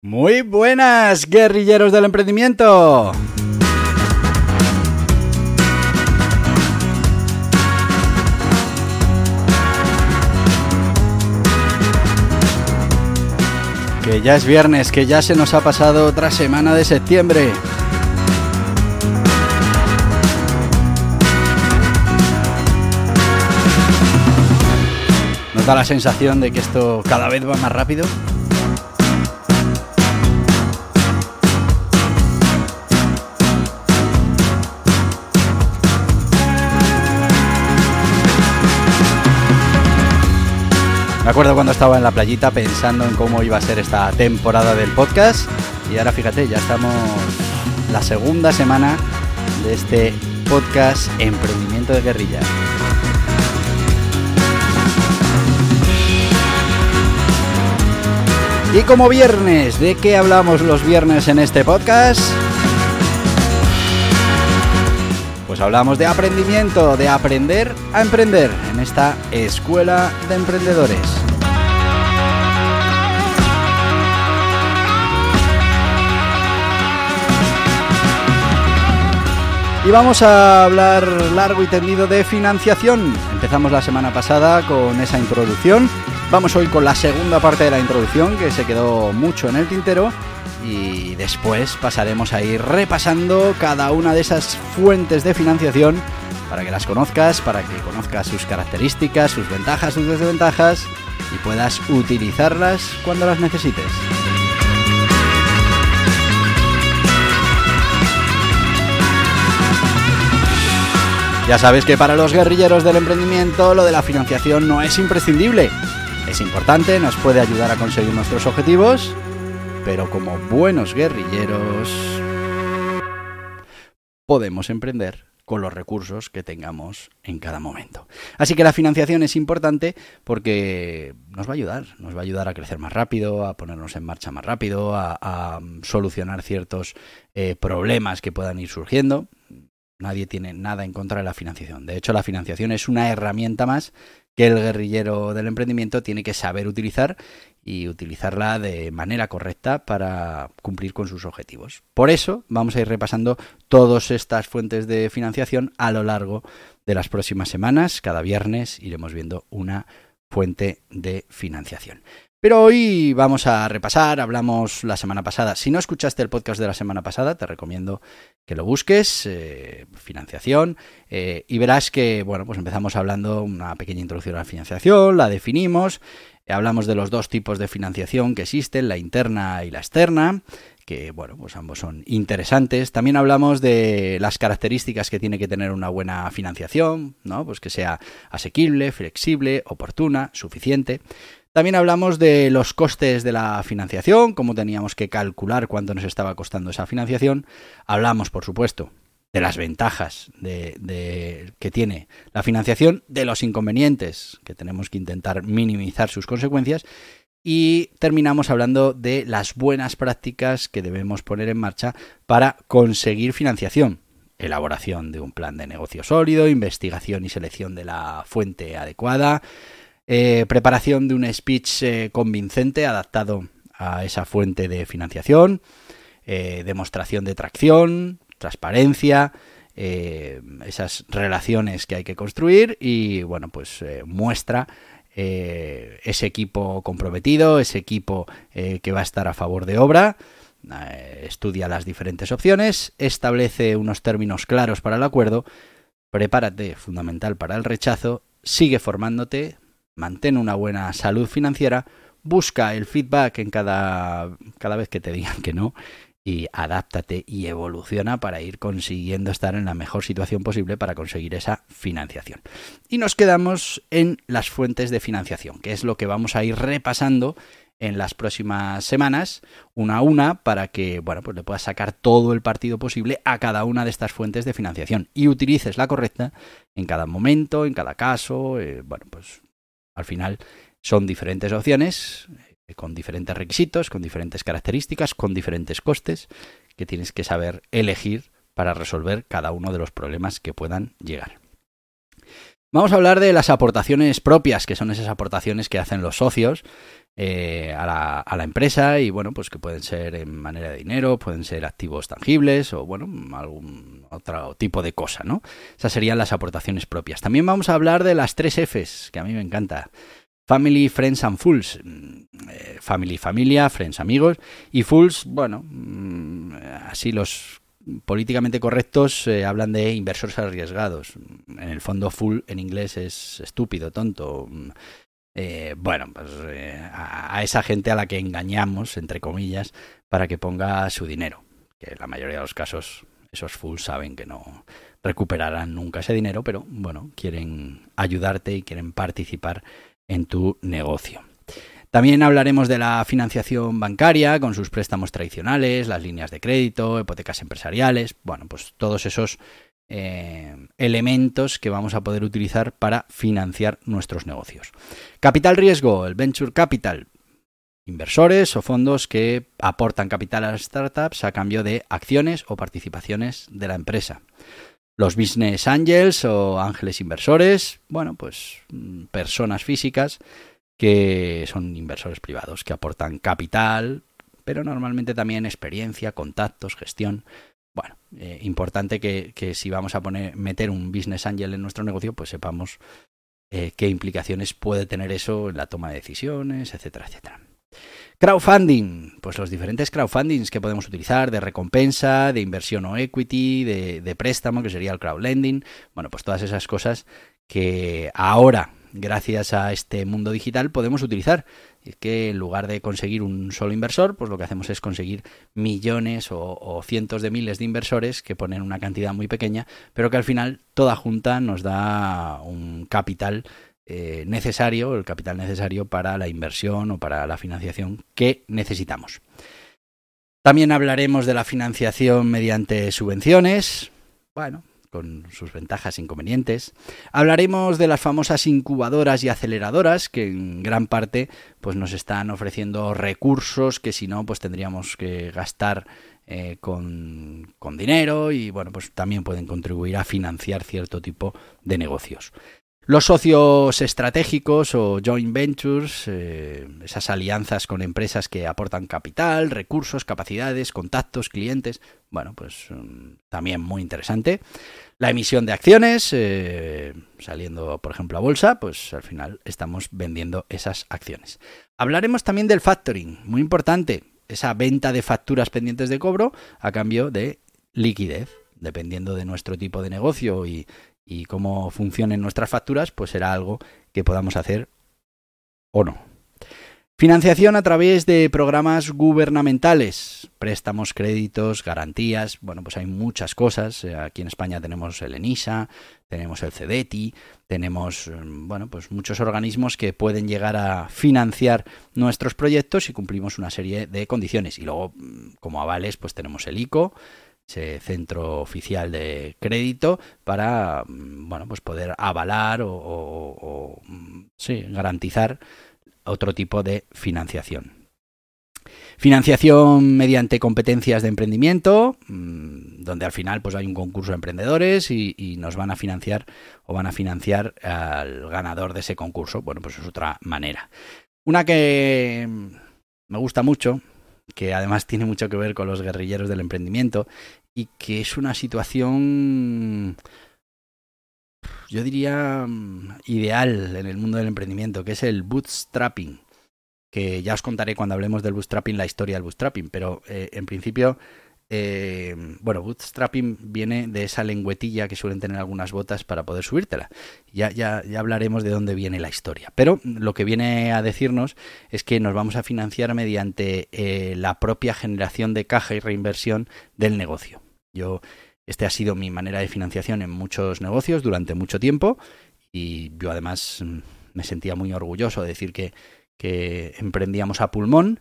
Muy buenas, guerrilleros del emprendimiento. Que ya es viernes, que ya se nos ha pasado otra semana de septiembre. ¿Nos da la sensación de que esto cada vez va más rápido? Me acuerdo cuando estaba en la playita pensando en cómo iba a ser esta temporada del podcast y ahora fíjate, ya estamos la segunda semana de este podcast Emprendimiento de Guerrilla. Y como viernes, ¿de qué hablamos los viernes en este podcast? Pues hablamos de aprendimiento, de aprender a emprender en esta escuela de emprendedores. Y vamos a hablar largo y tendido de financiación. Empezamos la semana pasada con esa introducción. Vamos hoy con la segunda parte de la introducción que se quedó mucho en el tintero y después pasaremos a ir repasando cada una de esas fuentes de financiación para que las conozcas, para que conozcas sus características, sus ventajas, sus desventajas y puedas utilizarlas cuando las necesites. Ya sabes que para los guerrilleros del emprendimiento lo de la financiación no es imprescindible. Es importante, nos puede ayudar a conseguir nuestros objetivos, pero como buenos guerrilleros podemos emprender con los recursos que tengamos en cada momento. Así que la financiación es importante porque nos va a ayudar, nos va a ayudar a crecer más rápido, a ponernos en marcha más rápido, a, solucionar ciertos eh, problemas que puedan ir surgiendo. Nadie tiene nada en contra de la financiación. De hecho, la financiación es una herramienta más que el guerrillero del emprendimiento tiene que saber utilizar y utilizarla de manera correcta para cumplir con sus objetivos. Por eso vamos a ir repasando todas estas fuentes de financiación a lo largo de las próximas semanas. Cada viernes iremos viendo una fuente de financiación. Pero hoy vamos a repasar, hablamos la semana pasada. Si no escuchaste el podcast de la semana pasada, te recomiendo que lo busques, eh, financiación, eh, y verás que, bueno, pues empezamos hablando una pequeña introducción a la financiación, la definimos, hablamos de los dos tipos de financiación que existen, la interna y la externa, que, bueno, pues ambos son interesantes. También hablamos de las características que tiene que tener una buena financiación, ¿no? Pues que sea asequible, flexible, oportuna, suficiente. También hablamos de los costes de la financiación, cómo teníamos que calcular cuánto nos estaba costando esa financiación. Hablamos, por supuesto, de las ventajas de, que tiene la financiación, de los inconvenientes, que tenemos que intentar minimizar sus consecuencias. Y terminamos hablando de las buenas prácticas que debemos poner en marcha para conseguir financiación. Elaboración de un plan de negocio sólido, investigación y selección de la fuente adecuada, eh, preparación de un speech eh, convincente adaptado a esa fuente de financiación, eh, demostración de tracción, transparencia, eh, esas relaciones que hay que construir y bueno, pues muestra ese equipo comprometido, ese equipo que va a estar a favor de obra estudia las diferentes opciones, establece unos términos claros para el acuerdo, prepárate, fundamental para el rechazo, sigue formándote, mantén una buena salud financiera, busca el feedback en cada, cada vez que te digan que no y adáptate y evoluciona para ir consiguiendo estar en la mejor situación posible para conseguir esa financiación. Y nos quedamos en las fuentes de financiación, que es lo que vamos a ir repasando en las próximas semanas, una a una, para que bueno, pues le puedas sacar todo el partido posible a cada una de estas fuentes de financiación y utilices la correcta en cada momento, en cada caso. Eh, bueno, pues al final son diferentes opciones con diferentes requisitos, con diferentes características, con diferentes costes que tienes que saber elegir para resolver cada uno de los problemas que puedan llegar. Vamos a hablar de las aportaciones propias, que son esas aportaciones que hacen los socios eh, a, la, a, la, empresa y bueno, pues que pueden ser en manera de dinero, pueden ser activos tangibles o bueno, algún otro tipo de cosa, ¿no? Esas serían las aportaciones propias. También vamos a hablar de las tres Fs, que a mí me encanta. Family, Friends and Fools. Mm, eh, family, familia, Friends, amigos. Y Fools, bueno, mm, así los políticamente correctos eh, hablan de inversores arriesgados. En el fondo, full en inglés es estúpido, tonto. Eh, bueno, pues a, esa gente a la que engañamos, entre comillas, para que ponga su dinero. Que en la mayoría de los casos, esos fools saben que no recuperarán nunca ese dinero, pero bueno, quieren ayudarte y quieren participar en tu negocio. También hablaremos de la financiación bancaria con sus préstamos tradicionales, las líneas de crédito, hipotecas empresariales, bueno, pues todos esos eh, elementos que vamos a poder utilizar para financiar nuestros negocios. Capital riesgo, el venture capital, inversores o fondos que aportan capital a las startups a cambio de acciones o participaciones de la empresa. Los business angels o ángeles inversores, bueno, pues mm, personas físicas que son inversores privados, que aportan capital, pero normalmente también experiencia, contactos, gestión. Bueno, eh, importante que, que, si vamos a poner, meter un business angel en nuestro negocio, pues sepamos eh, qué implicaciones puede tener eso en la toma de decisiones, etcétera, etcétera. Crowdfunding, pues los diferentes crowdfundings que podemos utilizar de recompensa, de inversión o equity, de, de préstamo, que sería el crowdlending. Bueno, pues todas esas cosas que ahora, gracias a este mundo digital, podemos utilizar. Es que en lugar de conseguir un solo inversor, pues lo que hacemos es conseguir millones o, o, cientos de miles de inversores que ponen una cantidad muy pequeña, pero que al final toda junta nos da un capital eh, necesario, el capital necesario para la inversión o para la financiación que necesitamos. También hablaremos de la financiación mediante subvenciones, bueno, con sus ventajas e inconvenientes. Hablaremos de las famosas incubadoras y aceleradoras que en gran parte pues nos están ofreciendo recursos que si no pues tendríamos que gastar eh, con, con dinero y bueno pues también pueden contribuir a financiar cierto tipo de negocios. Los socios estratégicos o joint ventures, eh, esas alianzas con empresas que aportan capital, recursos, capacidades, contactos, clientes, bueno, pues um, también muy interesante. La emisión de acciones, eh, saliendo por ejemplo a bolsa, pues al final estamos vendiendo esas acciones. Hablaremos también del factoring, muy importante, esa venta de facturas pendientes de cobro a cambio de liquidez dependiendo de nuestro tipo de negocio y, y cómo funcionen nuestras facturas, pues será algo que podamos hacer o no. Financiación a través de programas gubernamentales, préstamos, créditos, garantías, bueno, pues hay muchas cosas. Aquí en España tenemos el ENISA, tenemos el CEDETI, tenemos, bueno, pues muchos organismos que pueden llegar a financiar nuestros proyectos si cumplimos una serie de condiciones. Y luego, como avales, pues tenemos el ICO, ese centro oficial de crédito para mm, bueno pues poder avalar o, o sí, garantizar otro tipo de financiación. Financiación mediante competencias de emprendimiento, mm, donde al final pues hay un concurso de emprendedores y, y, nos van a financiar o van a financiar al ganador de ese concurso. Bueno, pues es otra manera. Una que me gusta mucho, que además tiene mucho que ver con los guerrilleros del emprendimiento y que es una situación, yo diría, ideal en el mundo del emprendimiento, que es el bootstrapping, que ya os contaré cuando hablemos del bootstrapping la historia del bootstrapping, pero eh, en principio eh, bueno, bootstrapping viene de esa lengüetilla que suelen tener algunas botas para poder subírtela. Ya, ya, ya hablaremos de dónde viene la historia. Pero lo que viene a decirnos es que nos vamos a financiar mediante eh, la propia generación de caja y reinversión del negocio. Yo, este ha sido mi manera de financiación en muchos negocios durante mucho tiempo y yo además mm, me sentía muy orgulloso de decir que, que emprendíamos a pulmón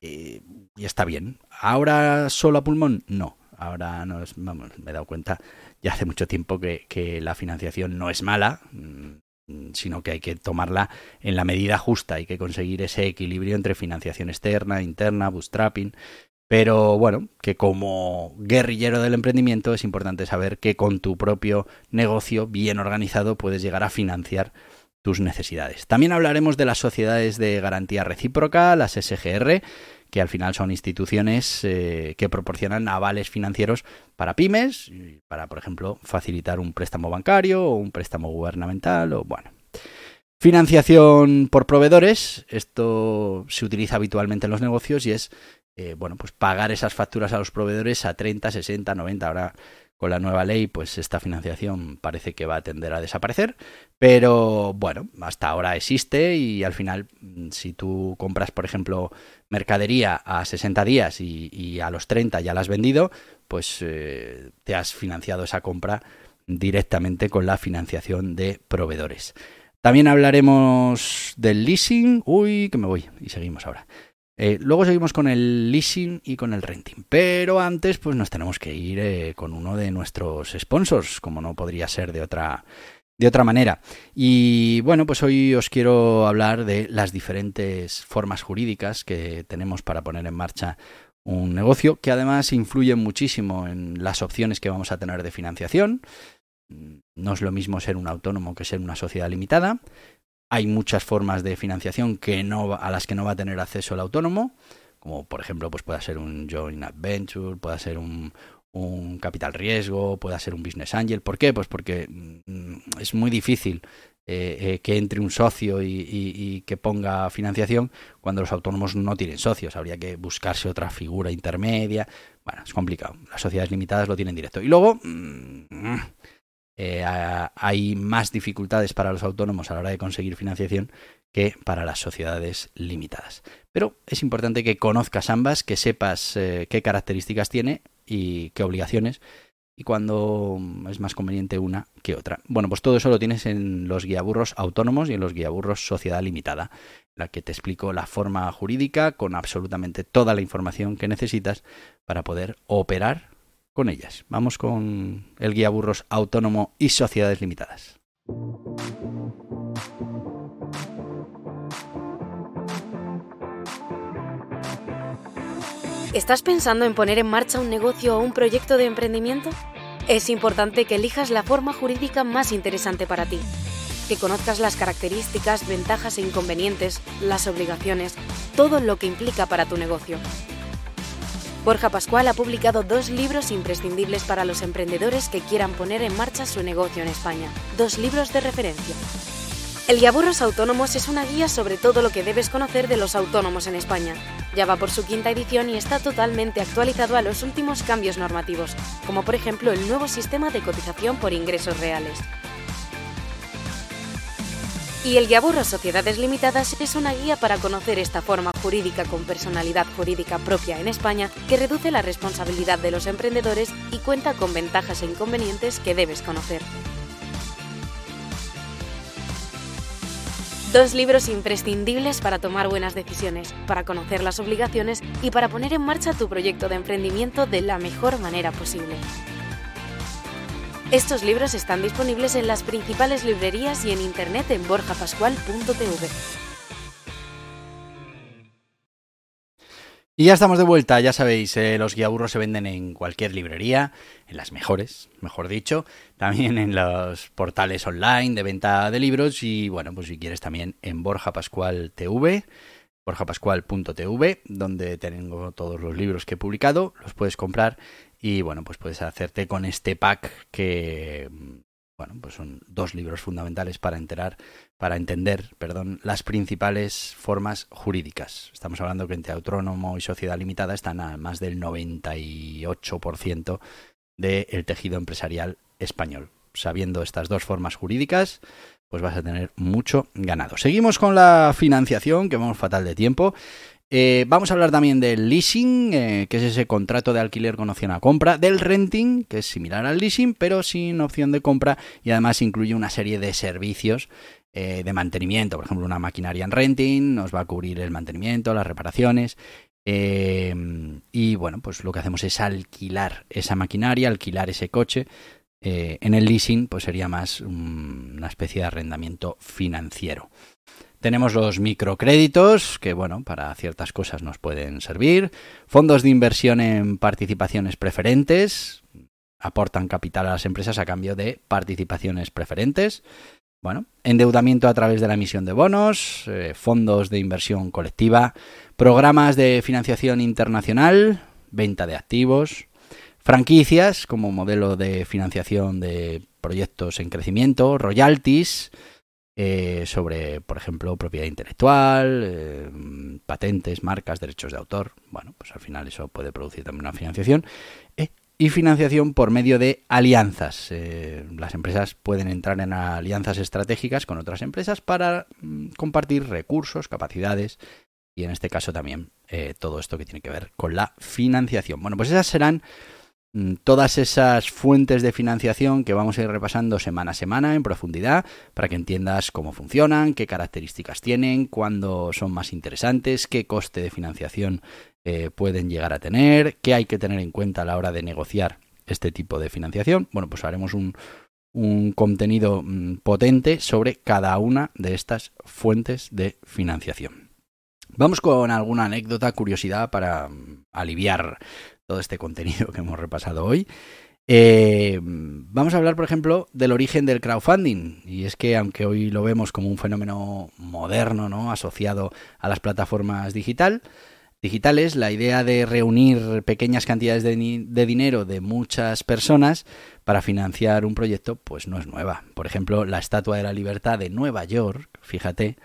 y, está bien. ¿Ahora solo a pulmón? No. Ahora no vamos, me he dado cuenta ya hace mucho tiempo que, la financiación no es mala, mm, sino que hay que tomarla en la medida justa, hay que conseguir ese equilibrio entre financiación externa, interna, bootstrapping. Pero bueno, que como guerrillero del emprendimiento es importante saber que con tu propio negocio bien organizado puedes llegar a financiar tus necesidades. También hablaremos de las sociedades de garantía recíproca, las SGR, que al final son instituciones eh, que proporcionan avales financieros para pymes, para, por ejemplo, facilitar un préstamo bancario o un préstamo gubernamental o bueno. Financiación por proveedores, esto se utiliza habitualmente en los negocios y es, eh, bueno, pues pagar esas facturas a los proveedores a 30, 60, 90, ahora con la nueva ley, pues esta financiación parece que va a tender a desaparecer, pero bueno, hasta ahora existe y al final, mm, si tú compras, por ejemplo, mercadería a 60 días y, a los 30 ya la has vendido, pues eh, te has financiado esa compra directamente con la financiación de proveedores. También hablaremos del leasing. Uy, que me voy. Y seguimos ahora. Eh, luego seguimos con el leasing y con el renting. Pero antes, pues nos tenemos que ir eh, con uno de nuestros sponsors, como no podría ser de otra, de otra manera. Y bueno, pues hoy os quiero hablar de las diferentes formas jurídicas que tenemos para poner en marcha un negocio, que además influyen muchísimo en las opciones que vamos a tener de financiación. No es lo mismo ser un autónomo que ser una sociedad limitada. Hay muchas formas de financiación que no, a las que no va a tener acceso el autónomo, como por ejemplo pues puede ser un joint adventure, puede ser un, capital riesgo, puede ser un business angel. ¿Por qué? Pues porque mm, es muy difícil eh, eh, que entre un socio y, que ponga financiación cuando los autónomos no tienen socios. Habría que buscarse otra figura intermedia. Bueno, es complicado. Las sociedades limitadas lo tienen directo. Y luego, mm, eh, hay más dificultades para los autónomos a la hora de conseguir financiación que para las sociedades limitadas. Pero es importante que conozcas ambas, que sepas eh, qué características tiene y qué obligaciones y cuando es más conveniente una que otra. Bueno, pues todo eso lo tienes en los guiaburros autónomos y en los guiaburros sociedad limitada, la que te explico la forma jurídica con absolutamente toda la información que necesitas para poder operar con ellas. Vamos con el guía burros autónomo y sociedades limitadas. ¿Estás pensando en poner en marcha un negocio o un proyecto de emprendimiento? Es importante que elijas la forma jurídica más interesante para ti, que conozcas las características, ventajas e inconvenientes, las obligaciones, todo lo que implica para tu negocio. Borja Pascual ha publicado dos libros imprescindibles para los emprendedores que quieran poner en marcha su negocio en España. Dos libros de referencia. El Guiaburros Autónomos es una guía sobre todo lo que debes conocer de los autónomos en España. Ya va por su quinta edición y está totalmente actualizado a los últimos cambios normativos, como por ejemplo el nuevo sistema de cotización por ingresos reales. Y el Guiaburro Sociedades Limitadas es una guía para conocer esta forma jurídica con personalidad jurídica propia en España que reduce la responsabilidad de los emprendedores y cuenta con ventajas e inconvenientes que debes conocer. Dos libros imprescindibles para tomar buenas decisiones, para conocer las obligaciones y para poner en marcha tu proyecto de emprendimiento de la mejor manera posible. Estos libros están disponibles en las principales librerías y en internet en borjapascual.tv. Y ya estamos de vuelta, ya sabéis, eh, los guiaburros se venden en cualquier librería, en las mejores, mejor dicho, también en los portales online de venta de libros y bueno, pues si quieres también en Borja Pascual TV, borjapascual.tv, donde tengo todos los libros que he publicado, los puedes comprar y bueno, pues puedes hacerte con este pack que bueno, pues son dos libros fundamentales para enterar, para entender, perdón, las principales formas jurídicas. Estamos hablando que entre autónomo y sociedad limitada están a más del 98% del tejido empresarial español. Sabiendo estas dos formas jurídicas, pues vas a tener mucho ganado. Seguimos con la financiación, que vamos fatal de tiempo. Eh, vamos a hablar también del leasing, eh, que es ese contrato de alquiler con opción a compra, del renting, que es similar al leasing, pero sin opción de compra y además incluye una serie de servicios eh, de mantenimiento. Por ejemplo, una maquinaria en renting nos va a cubrir el mantenimiento, las reparaciones. y bueno, pues lo que hacemos es alquilar esa maquinaria, alquilar ese coche. en el leasing, pues sería más una especie de arrendamiento financiero. Tenemos los microcréditos, que bueno, para ciertas cosas nos pueden servir. Fondos de inversión en participaciones preferentes. Aportan capital a las empresas a cambio de participaciones preferentes. Bueno, endeudamiento a través de la emisión de bonos, eh, fondos de inversión colectiva, programas de financiación internacional, venta de activos, franquicias como modelo de financiación de proyectos en crecimiento, royalties, eh, sobre, por ejemplo, propiedad intelectual, eh, patentes, marcas, derechos de autor. Bueno, pues al final eso puede producir también una financiación. Eh, y financiación por medio de alianzas. las empresas pueden entrar en alianzas estratégicas con otras empresas para mm, compartir recursos, capacidades y en este caso también todo esto que tiene que ver con la financiación. Bueno, pues esas serán todas esas fuentes de financiación que vamos a ir repasando semana a semana en profundidad para que entiendas cómo funcionan, qué características tienen, cuándo son más interesantes, qué coste de financiación eh, pueden llegar a tener, qué hay que tener en cuenta a la hora de negociar este tipo de financiación. Bueno, pues haremos un, un contenido mm, potente sobre cada una de estas fuentes de financiación. Vamos con alguna anécdota, curiosidad para mm, aliviar todo este contenido que hemos repasado hoy. Eh, vamos a hablar, por ejemplo, del origen del crowdfunding. Y es que, aunque hoy lo vemos como un fenómeno moderno, ¿no? asociado a las plataformas digital, digitales, la idea de reunir pequeñas cantidades de, dinero de muchas personas para financiar un proyecto, pues no es nueva. Por ejemplo, la Estatua de la Libertad de Nueva York, fíjate,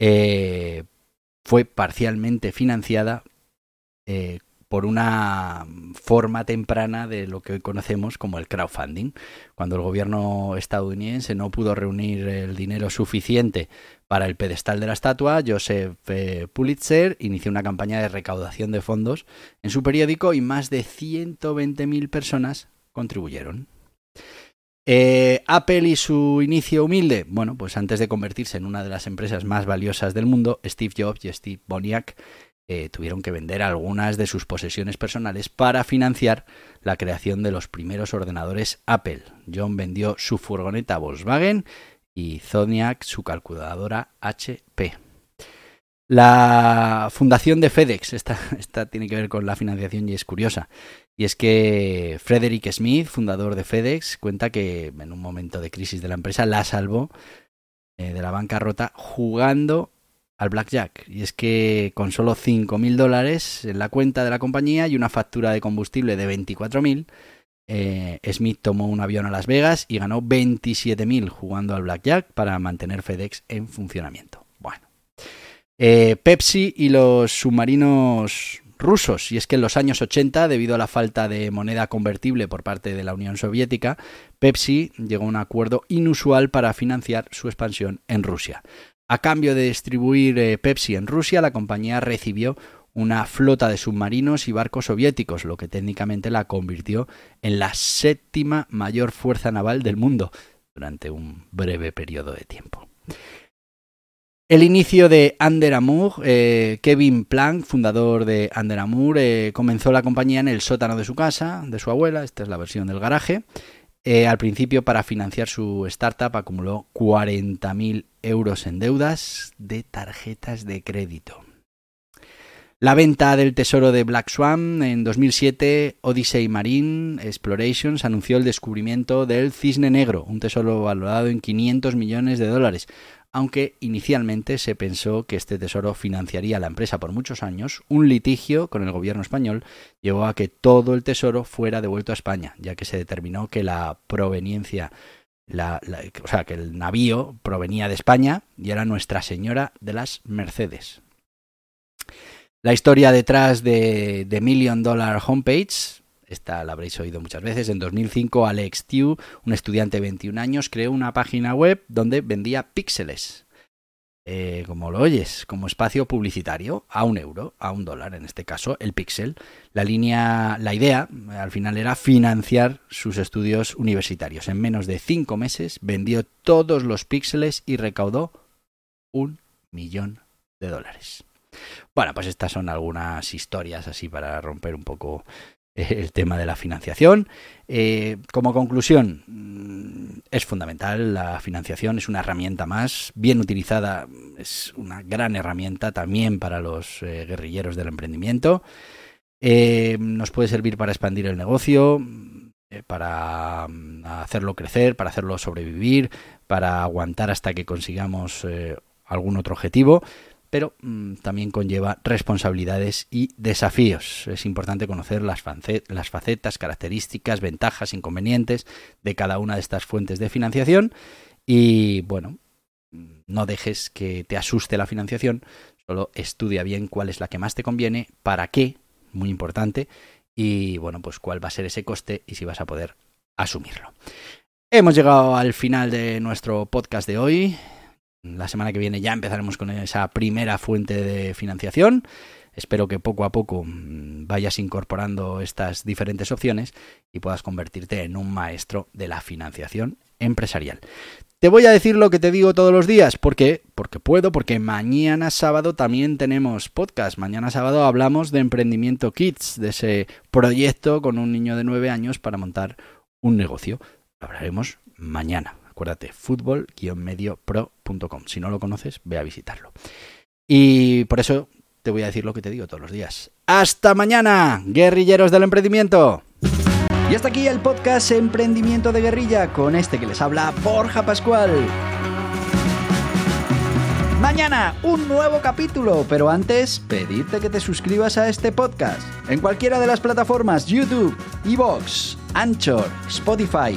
eh, fue parcialmente financiada eh, por una forma temprana de lo que hoy conocemos como el crowdfunding. Cuando el gobierno estadounidense no pudo reunir el dinero suficiente para el pedestal de la estatua, Joseph eh, Pulitzer inició una campaña de recaudación de fondos en su periódico y más de 120.000 personas contribuyeron. Eh, Apple y su inicio humilde. Bueno, pues antes de convertirse en una de las empresas más valiosas del mundo, Steve Jobs y Steve Wozniak eh, tuvieron que vender algunas de sus posesiones personales para financiar la creación de los primeros ordenadores Apple. John vendió su furgoneta Volkswagen y Zodiac su calculadora HP. La fundación de FedEx, esta, tiene que ver con la financiación y es curiosa. Y es que Frederick Smith, fundador de FedEx, cuenta que en un momento de crisis de la empresa la salvó eh, de la bancarrota jugando al blackjack. Y es que con solo 5.000 dólares en la cuenta de la compañía y una factura de combustible de 24.000, eh, Smith tomó un avión a Las Vegas y ganó 27.000 jugando al blackjack para mantener FedEx en funcionamiento. Bueno. Eh, Pepsi y los submarinos rusos. Y es que en los años 80, debido a la falta de moneda convertible por parte de la Unión Soviética, Pepsi llegó a un acuerdo inusual para financiar su expansión en Rusia. A cambio de distribuir eh, Pepsi en Rusia, la compañía recibió una flota de submarinos y barcos soviéticos, lo que técnicamente la convirtió en la séptima mayor fuerza naval del mundo durante un breve periodo de tiempo. El inicio de Under Amour, eh, Kevin Plank, fundador de Under Amour, eh, comenzó la compañía en el sótano de su casa, de su abuela, esta es la versión del garaje, eh, al principio, para financiar su startup, acumuló 40.000 euros en deudas de tarjetas de crédito. La venta del tesoro de Black Swan en 2007, Odyssey Marine Explorations anunció el descubrimiento del cisne negro, un tesoro valorado en 500 millones de dólares, aunque inicialmente se pensó que este tesoro financiaría la empresa por muchos años, un litigio con el gobierno español llevó a que todo el tesoro fuera devuelto a España, ya que se determinó que la proveniencia o sea, que el navío provenía de España y era Nuestra Señora de las Mercedes. La historia detrás de, The Million Dollar Homepage, esta la habréis oído muchas veces. En 2005, Alex Tew, un estudiante de 21 años, creó una página web donde vendía píxeles. Eh, como lo oyes, como espacio publicitario, a un euro, a un dólar en este caso, el píxel. La línea, la idea al final era financiar sus estudios universitarios. En menos de cinco meses vendió todos los píxeles y recaudó un millón de dólares. Bueno, pues estas son algunas historias así para romper un poco eh, el tema de la financiación. Eh, como conclusión, mm, es fundamental, la financiación es una herramienta más, bien utilizada, es una gran herramienta también para los eh, guerrilleros del emprendimiento. nos puede servir para expandir el negocio, para mm, hacerlo crecer, para hacerlo sobrevivir, para aguantar hasta que consigamos algún otro objetivo pero mm, también conlleva responsabilidades y desafíos. Es importante conocer las, las facetas, características, ventajas, inconvenientes de cada una de estas fuentes de financiación y bueno, no dejes que te asuste la financiación, solo estudia bien cuál es la que más te conviene, para qué, muy importante, y bueno, pues cuál va a ser ese coste y si vas a poder asumirlo. Hemos llegado al final de nuestro podcast de hoy. La semana que viene ya empezaremos con esa primera fuente de financiación. Espero que poco a poco mm, vayas incorporando estas diferentes opciones y puedas convertirte en un maestro de la financiación empresarial. Te voy a decir lo que te digo todos los días, porque porque puedo, porque mañana sábado también tenemos podcast. Mañana sábado hablamos de emprendimiento kids, de ese proyecto con un niño de 9 años para montar un negocio. hablaremos mañana. Acuérdate, fútbol-mediopro.com. Si no lo conoces, ve a visitarlo. Y por eso te voy a decir lo que te digo todos los días. ¡Hasta mañana, guerrilleros del emprendimiento! Y hasta aquí el podcast Emprendimiento de Guerrilla con este que les habla Borja Pascual. Mañana un nuevo capítulo, pero antes pedirte que te suscribas a este podcast en cualquiera de las plataformas YouTube, Evox, Anchor, Spotify